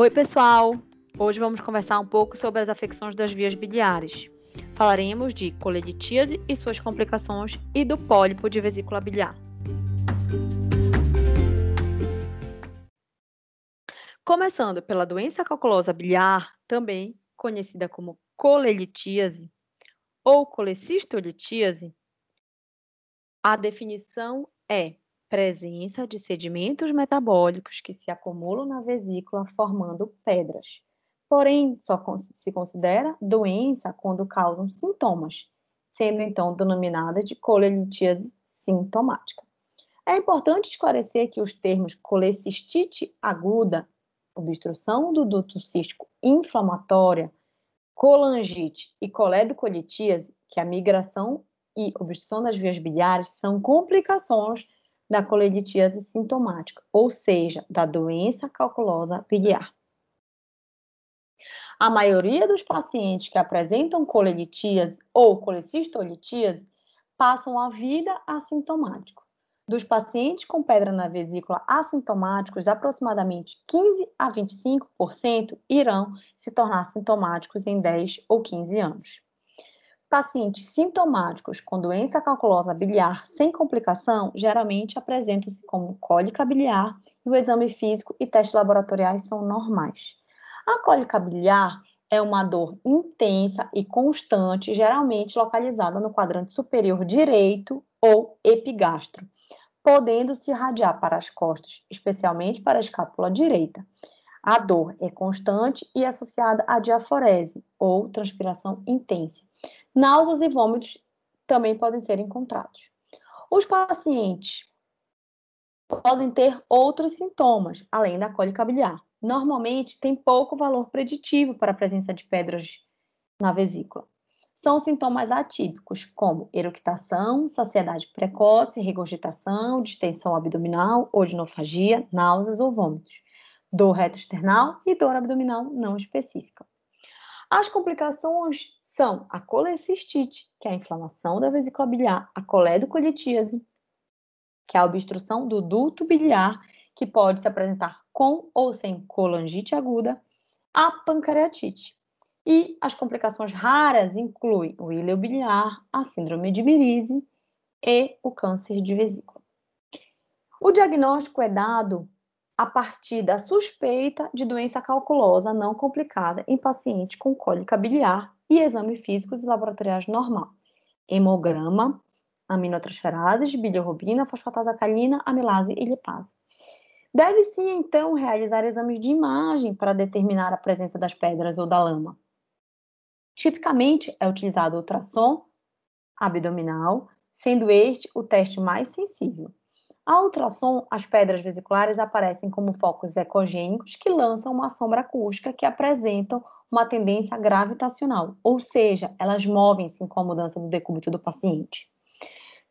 Oi, pessoal! Hoje vamos conversar um pouco sobre as afecções das vias biliares. Falaremos de colelitíase e suas complicações e do pólipo de vesícula biliar. Começando pela doença calculosa biliar, também conhecida como colelitíase ou colecistolitíase, a definição é presença de sedimentos metabólicos que se acumulam na vesícula formando pedras. Porém, só se considera doença quando causam sintomas, sendo então denominada de colelitíase sintomática. É importante esclarecer que os termos colecistite aguda, obstrução do duto cístico inflamatória, colangite e coledocolitíase, que é a migração e obstrução das vias biliares, são complicações da colelitíase sintomática, ou seja, da doença calculosa biliar. A maioria dos pacientes que apresentam colelitíase ou colecistolitíase passam a vida assintomático. Dos pacientes com pedra na vesícula assintomáticos, aproximadamente 15 a 25% irão se tornar sintomáticos em 10 ou 15 anos. Pacientes sintomáticos com doença calculosa biliar sem complicação geralmente apresentam-se como cólica biliar e o exame físico e testes laboratoriais são normais. A cólica biliar é uma dor intensa e constante, geralmente localizada no quadrante superior direito ou epigastro, podendo se irradiar para as costas, especialmente para a escápula direita. A dor é constante e associada à diaforese ou transpiração intensa. Náuseas e vômitos também podem ser encontrados. Os pacientes podem ter outros sintomas, além da cólica biliar. Normalmente, tem pouco valor preditivo para a presença de pedras na vesícula. São sintomas atípicos, como eructação, saciedade precoce, regurgitação, distensão abdominal, odinofagia, náuseas ou vômitos, dor retroesternal e dor abdominal não específica. As complicações são a colecistite, que é a inflamação da vesícula biliar, a coledocolitíase, que é a obstrução do duto biliar, que pode se apresentar com ou sem colangite aguda, a pancreatite. E as complicações raras incluem o ileo biliar, a síndrome de Mirise e o câncer de vesícula. O diagnóstico é dado a partir da suspeita de doença calculosa não complicada em paciente com cólica biliar e exame físicos e laboratoriais normal. Hemograma, aminotransferases, bilirrubina, fosfatase alcalina, amilase e lipase. Deve-se, então, realizar exames de imagem para determinar a presença das pedras ou da lama. Tipicamente, é utilizado ultrassom abdominal, sendo este o teste mais sensível. A ultrassom, as pedras vesiculares aparecem como focos ecogênicos que lançam uma sombra acústica que apresentam uma tendência gravitacional, ou seja, elas movem-se com a mudança do decúbito do paciente.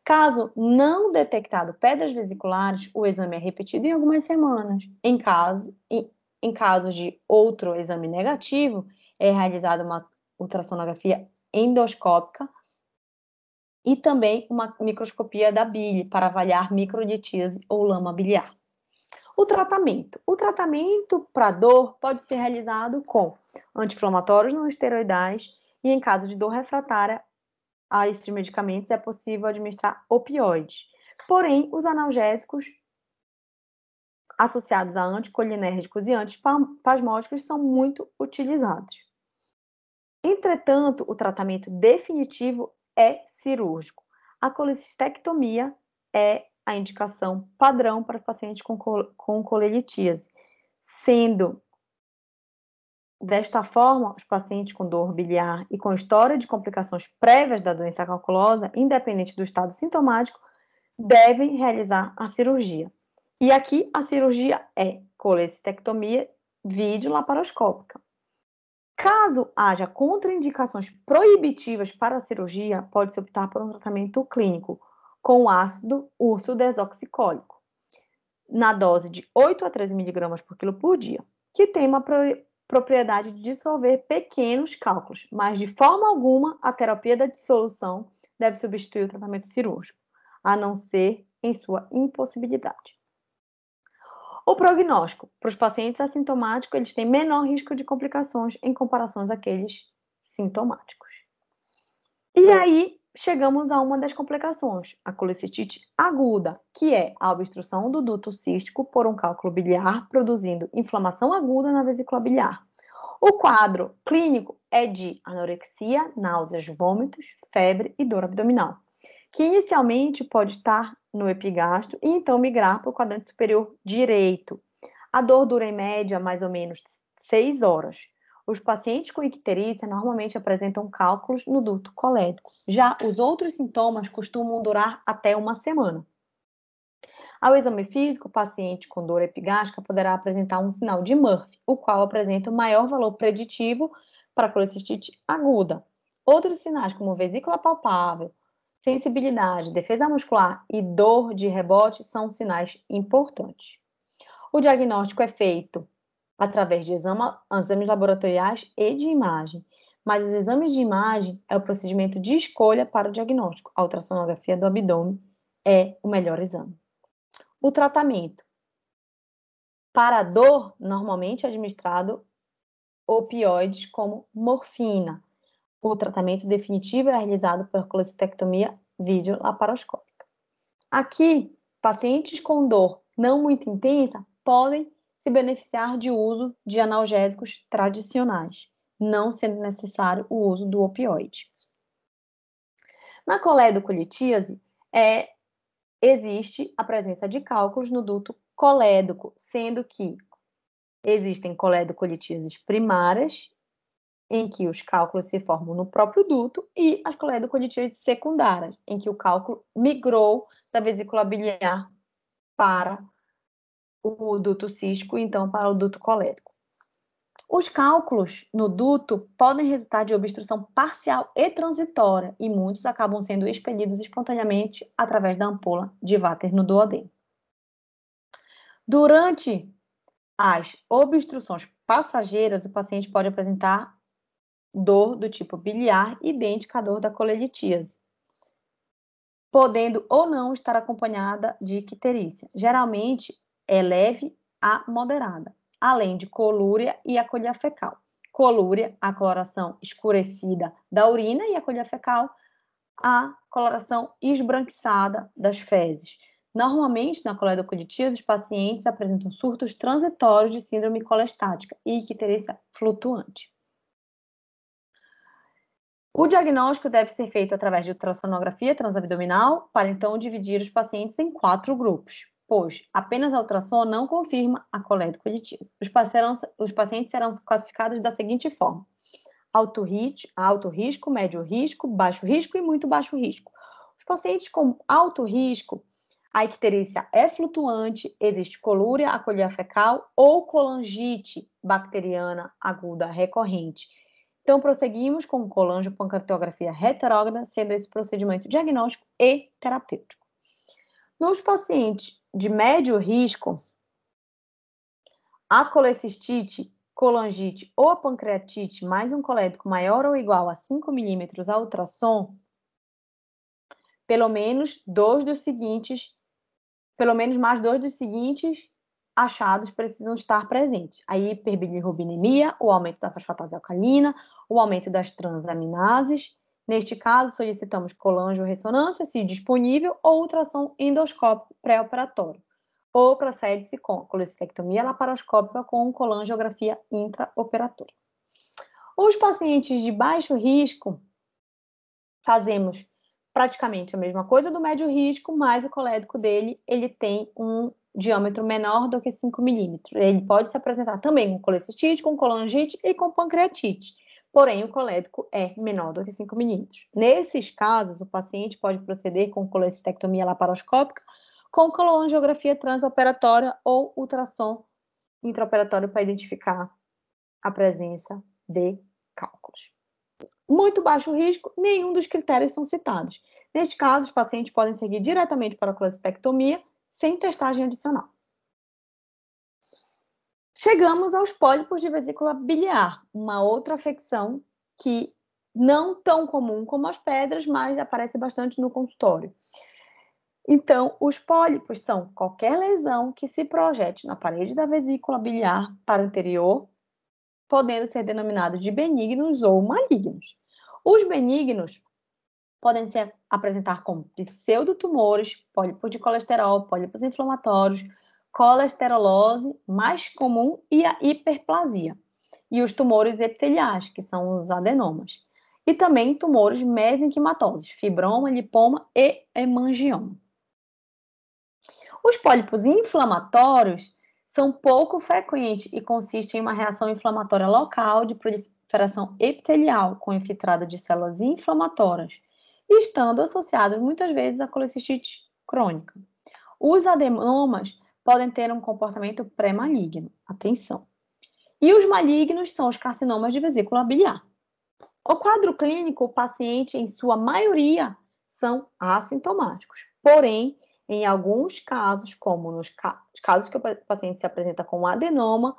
Caso não detectado pedras vesiculares, o exame é repetido em algumas semanas. Em, caso, em, em casos de outro exame negativo, é realizada uma ultrassonografia endoscópica e também uma microscopia da bile para avaliar microlitíase ou lama biliar. O tratamento. O tratamento para dor pode ser realizado com anti-inflamatórios não esteroidais e, em caso de dor refratária a esses medicamentos, é possível administrar opioides. Porém, os analgésicos associados a anticolinérgicos e antispasmódicos são muito utilizados. Entretanto, o tratamento definitivo é cirúrgico. A colecistectomia é a indicação padrão para pacientes com, com colelitíase, sendo desta forma, os pacientes com dor biliar e com história de complicações prévias da doença calculosa, independente do estado sintomático, devem realizar a cirurgia. E aqui a cirurgia é colecistectomia videolaparoscópica. Caso haja contraindicações proibitivas para a cirurgia, pode-se optar por um tratamento clínico com ácido urso desoxicólico, na dose de 8 a 13 miligramas por quilo por dia, que tem uma propriedade de dissolver pequenos cálculos, mas de forma alguma a terapia da dissolução deve substituir o tratamento cirúrgico, a não ser em sua impossibilidade. O prognóstico. Para os pacientes assintomáticos, eles têm menor risco de complicações em comparação àqueles sintomáticos. E aí, chegamos a uma das complicações, a colecistite aguda, que é a obstrução do duto cístico por um cálculo biliar, produzindo inflamação aguda na vesícula biliar. O quadro clínico é de anorexia, náuseas, vômitos, febre e dor abdominal, que inicialmente pode estar no epigastro e então migrar para o quadrante superior direito. A dor dura em média mais ou menos 6 horas. Os pacientes com icterícia normalmente apresentam cálculos no duto colédico. Já os outros sintomas costumam durar até uma semana. Ao exame físico, o paciente com dor epigástrica poderá apresentar um sinal de Murphy, o qual apresenta o maior valor preditivo para colecistite aguda. Outros sinais, como vesícula palpável, sensibilidade, defesa muscular e dor de rebote, são sinais importantes. O diagnóstico é feito através de exames laboratoriais e de imagem. Mas os exames de imagem é o procedimento de escolha para o diagnóstico. A ultrassonografia do abdômen é o melhor exame. O tratamento. Para a dor, normalmente é administrado opioides como morfina. O tratamento definitivo é realizado por colecistectomia videolaparoscópica. Aqui, pacientes com dor não muito intensa podem se beneficiar de uso de analgésicos tradicionais, não sendo necessário o uso do opioide. Na coledocolitíase, é, existe a presença de cálculos no duto colédoco, sendo que existem coledocolitíases primárias, em que os cálculos se formam no próprio duto, e as coledocolitíases secundárias, em que o cálculo migrou da vesícula biliar para o duto cístico, então para o duto colérico. Os cálculos no duto podem resultar de obstrução parcial e transitória, e muitos acabam sendo expelidos espontaneamente através da ampola de váter no duodeno. Durante as obstruções passageiras, o paciente pode apresentar dor do tipo biliar, idêntica à dor da colelitíase, podendo ou não estar acompanhada de icterícia. Geralmente, é leve a moderada, além de colúria e acolhia fecal. Colúria, a coloração escurecida da urina e a colhia fecal, a coloração esbranquiçada das fezes. Normalmente, na coledocolitíase, os pacientes apresentam surtos transitórios de síndrome colestática e icterícia flutuante. O diagnóstico deve ser feito através de ultrassonografia transabdominal, para então dividir os pacientes em quatro grupos pois apenas a ultrassom não confirma a coledocolitíase. Os, os pacientes serão classificados da seguinte forma: alto, alto risco, médio risco, baixo risco e muito baixo risco. Os pacientes com alto risco, a icterícia é flutuante, existe colúria, acolhia fecal ou colangite bacteriana aguda recorrente. Então, prosseguimos com colangiopancreatografia reterógrada, sendo esse procedimento diagnóstico e terapêutico. Nos pacientes de médio risco, a colecistite, colangite ou pancreatite mais um colédico maior ou igual a 5 milímetros a ultrassom, pelo menos dois dos seguintes, pelo menos mais dois dos seguintes achados precisam estar presentes. A hiperbilirrubinemia, o aumento da fosfatase alcalina, o aumento das transaminases. Neste caso, solicitamos colangio-ressonância, se disponível, ou ultrassom endoscópico pré-operatório. Ou procede-se com colecistectomia laparoscópica com colangiografia intraoperatória. Os pacientes de baixo risco, fazemos praticamente a mesma coisa do médio risco, mas o colédico dele, ele tem um diâmetro menor do que 5 milímetros. Ele pode se apresentar também com colecistite, com colangite e com pancreatite porém o colédico é menor do que 5 milímetros. Nesses casos, o paciente pode proceder com colecistectomia laparoscópica, com colongiografia transoperatória ou ultrassom intraoperatório para identificar a presença de cálculos. Muito baixo risco, nenhum dos critérios são citados. Neste caso, os pacientes podem seguir diretamente para a colecistectomia sem testagem adicional. Chegamos aos pólipos de vesícula biliar, uma outra afecção que não tão comum como as pedras, mas aparece bastante no consultório. Então, os pólipos são qualquer lesão que se projete na parede da vesícula biliar para o interior, podendo ser denominados de benignos ou malignos. Os benignos podem se apresentar como pseudotumores, pólipos de colesterol, pólipos inflamatórios, colesterolose mais comum e a hiperplasia. E os tumores epiteliais, que são os adenomas. E também tumores mesenquimatosos, fibroma, lipoma e hemangioma. Os pólipos inflamatórios são pouco frequentes e consistem em uma reação inflamatória local de proliferação epitelial com infiltrado de células inflamatórias, estando associados muitas vezes à colecistite crônica. Os adenomas podem ter um comportamento pré-maligno. Atenção. E os malignos são os carcinomas de vesícula biliar. O quadro clínico, o paciente, em sua maioria, são assintomáticos. Porém, em alguns casos, como nos casos que o paciente se apresenta com adenoma,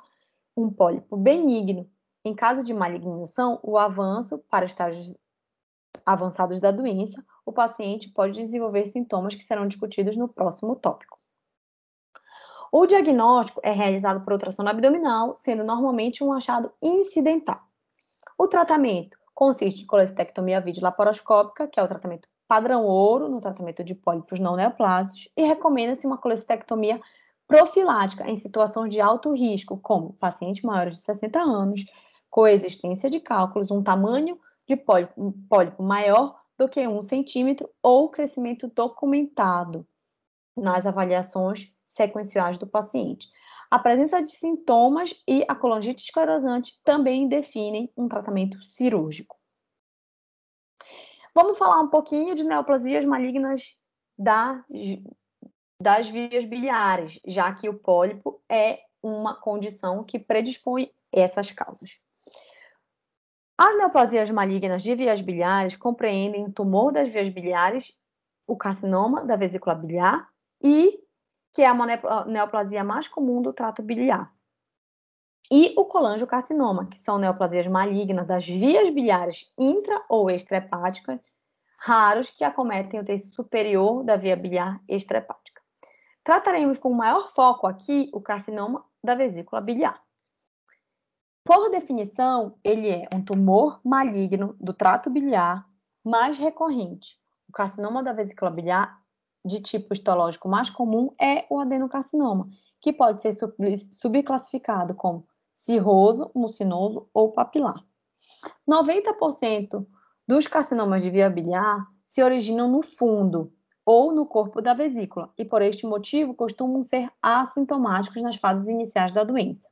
um pólipo benigno, em caso de malignização, o avanço para estágios avançados da doença, o paciente pode desenvolver sintomas que serão discutidos no próximo tópico. O diagnóstico é realizado por ultrassom abdominal, sendo normalmente um achado incidental. O tratamento consiste em colestectomia videolaparoscópica, que é o tratamento padrão ouro no tratamento de pólipos não neoplásicos, e recomenda-se uma colestectomia profilática em situações de alto risco, como pacientes maiores de 60 anos, coexistência de cálculos, um tamanho de pólipo, pólipo maior do que um centímetro ou crescimento documentado nas avaliações sequenciais do paciente. A presença de sintomas e a colangite esclerosante também definem um tratamento cirúrgico. Vamos falar um pouquinho de neoplasias malignas das, das vias biliares, já que o pólipo é uma condição que predispõe essas causas. As neoplasias malignas de vias biliares compreendem o tumor das vias biliares, o carcinoma da vesícula biliar e que é a neoplasia mais comum do trato biliar. E o colangiocarcinoma, que são neoplasias malignas das vias biliares intra ou extrahepáticas, raros que acometem o tecido superior da via biliar extrahepática. Trataremos com maior foco aqui o carcinoma da vesícula biliar. Por definição, ele é um tumor maligno do trato biliar mais recorrente. O carcinoma da vesícula biliar de tipo histológico mais comum é o adenocarcinoma, que pode ser subclassificado como cirroso, mucinoso ou papilar. 90% dos carcinomas de via biliar se originam no fundo ou no corpo da vesícula e, por este motivo, costumam ser assintomáticos nas fases iniciais da doença.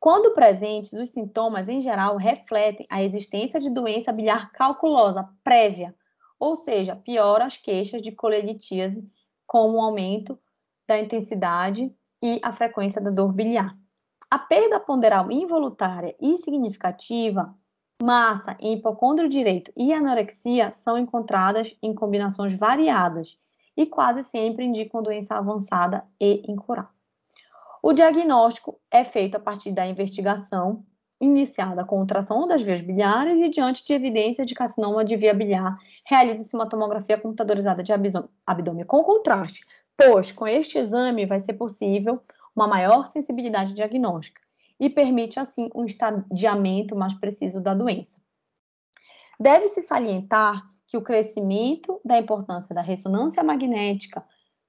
Quando presentes, os sintomas, em geral, refletem a existência de doença biliar calculosa prévia, ou seja, piora as queixas de colelitíase com o aumento da intensidade e a frequência da dor biliar. A perda ponderal involuntária e significativa, massa em hipocôndrio direito e anorexia são encontradas em combinações variadas e quase sempre indicam doença avançada e incurável. O diagnóstico é feito a partir da investigação iniciada com ultrassom das vias biliares e diante de evidência de carcinoma de via biliar, realiza-se uma tomografia computadorizada de abdômen com contraste, pois com este exame vai ser possível uma maior sensibilidade diagnóstica e permite assim um estadiamento mais preciso da doença. Deve-se salientar que o crescimento da importância da ressonância magnética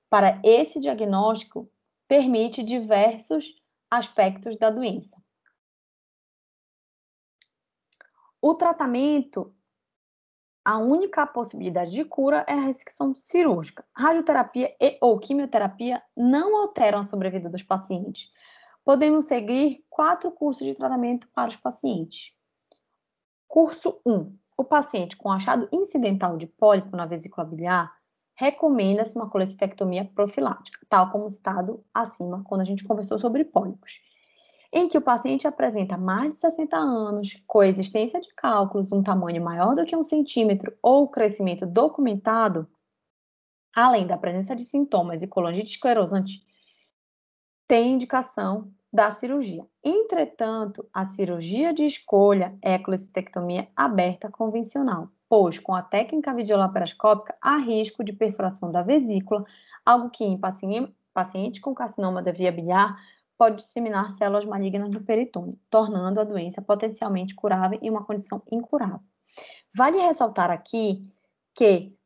para esse diagnóstico permite diversos aspectos da doença. O tratamento, a única possibilidade de cura é a restrição cirúrgica. Radioterapia e ou quimioterapia não alteram a sobrevida dos pacientes. Podemos seguir quatro cursos de tratamento para os pacientes. Curso 1. O paciente com achado incidental de pólipo na vesícula biliar recomenda-se uma colestectomia profilática, tal como citado acima quando a gente conversou sobre pólipos em que o paciente apresenta mais de 60 anos, coexistência de cálculos, um tamanho maior do que um centímetro ou crescimento documentado, além da presença de sintomas e colangite esclerosante, tem indicação da cirurgia. Entretanto, a cirurgia de escolha é a colecistectomia aberta convencional, pois com a técnica videolaparoscópica há risco de perfuração da vesícula, algo que em paciente com carcinoma da via biliar pode disseminar células malignas no peritônio, tornando a doença potencialmente curável em uma condição incurável. Vale ressaltar aqui que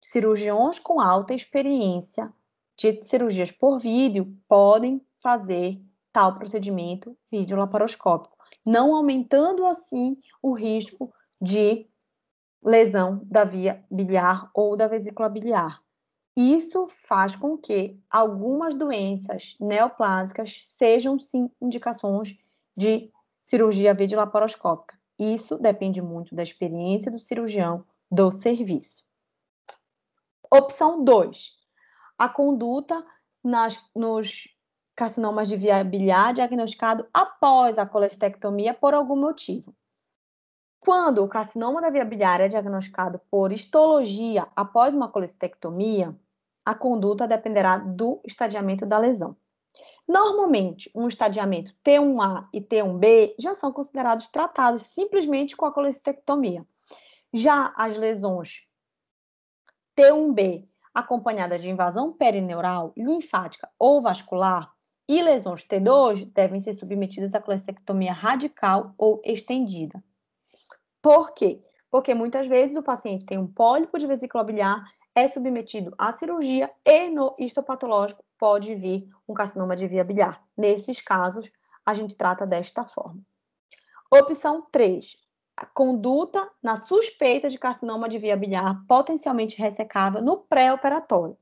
cirurgiões com alta experiência de cirurgias por vídeo podem fazer tal procedimento videolaparoscópico, não aumentando assim o risco de lesão da via biliar ou da vesícula biliar. Isso faz com que algumas doenças neoplásicas sejam sim indicações de cirurgia videolaparoscópica. Isso depende muito da experiência do cirurgião do serviço. Opção 2. A conduta nas, nos carcinomas de via biliar diagnosticado após a colestectomia por algum motivo. Quando o carcinoma da via biliar é diagnosticado por histologia após uma colestectomia, a conduta dependerá do estadiamento da lesão. Normalmente, um estadiamento T1A e T1B já são considerados tratados simplesmente com a colestectomia. Já as lesões T1B, acompanhadas de invasão perineural, linfática ou vascular, e lesões T2 devem ser submetidas à colestectomia radical ou estendida. Por quê? Porque muitas vezes o paciente tem um pólipo de vesícula biliar, é submetido à cirurgia e no histopatológico pode vir um carcinoma de via biliar. Nesses casos, a gente trata desta forma. Opção 3. A conduta na suspeita de carcinoma de via biliar potencialmente ressecável no pré-operatório.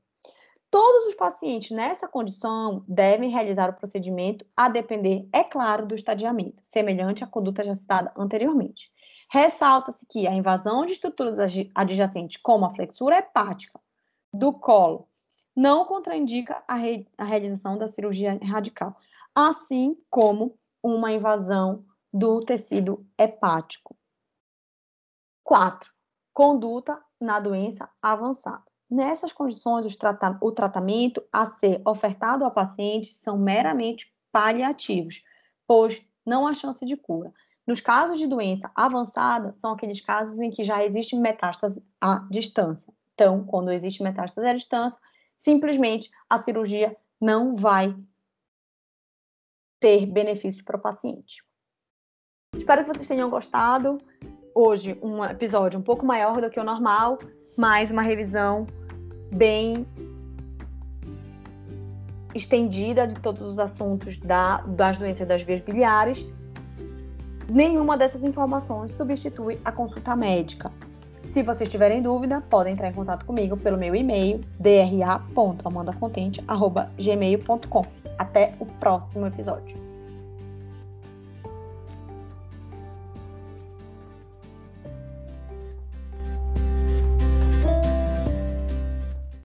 Todos os pacientes nessa condição devem realizar o procedimento a depender, é claro, do estadiamento, semelhante à conduta já citada anteriormente. Ressalta-se que a invasão de estruturas adjacentes, como a flexura hepática do colo, não contraindica a, re a realização da cirurgia radical, assim como uma invasão do tecido hepático. 4. Conduta na doença avançada. Nessas condições, o tratamento a ser ofertado ao paciente são meramente paliativos, pois não há chance de cura. Nos casos de doença avançada, são aqueles casos em que já existe metástase à distância. Então, quando existe metástase à distância, simplesmente a cirurgia não vai ter benefício para o paciente. Espero que vocês tenham gostado. Hoje, um episódio um pouco maior do que o normal, mas uma revisão bem estendida de todos os assuntos da, das doenças das vias biliares Nenhuma dessas informações substitui a consulta médica. Se vocês tiverem dúvida, podem entrar em contato comigo pelo meu e-mail dra.amandacontente.gmail.com. Até o próximo episódio.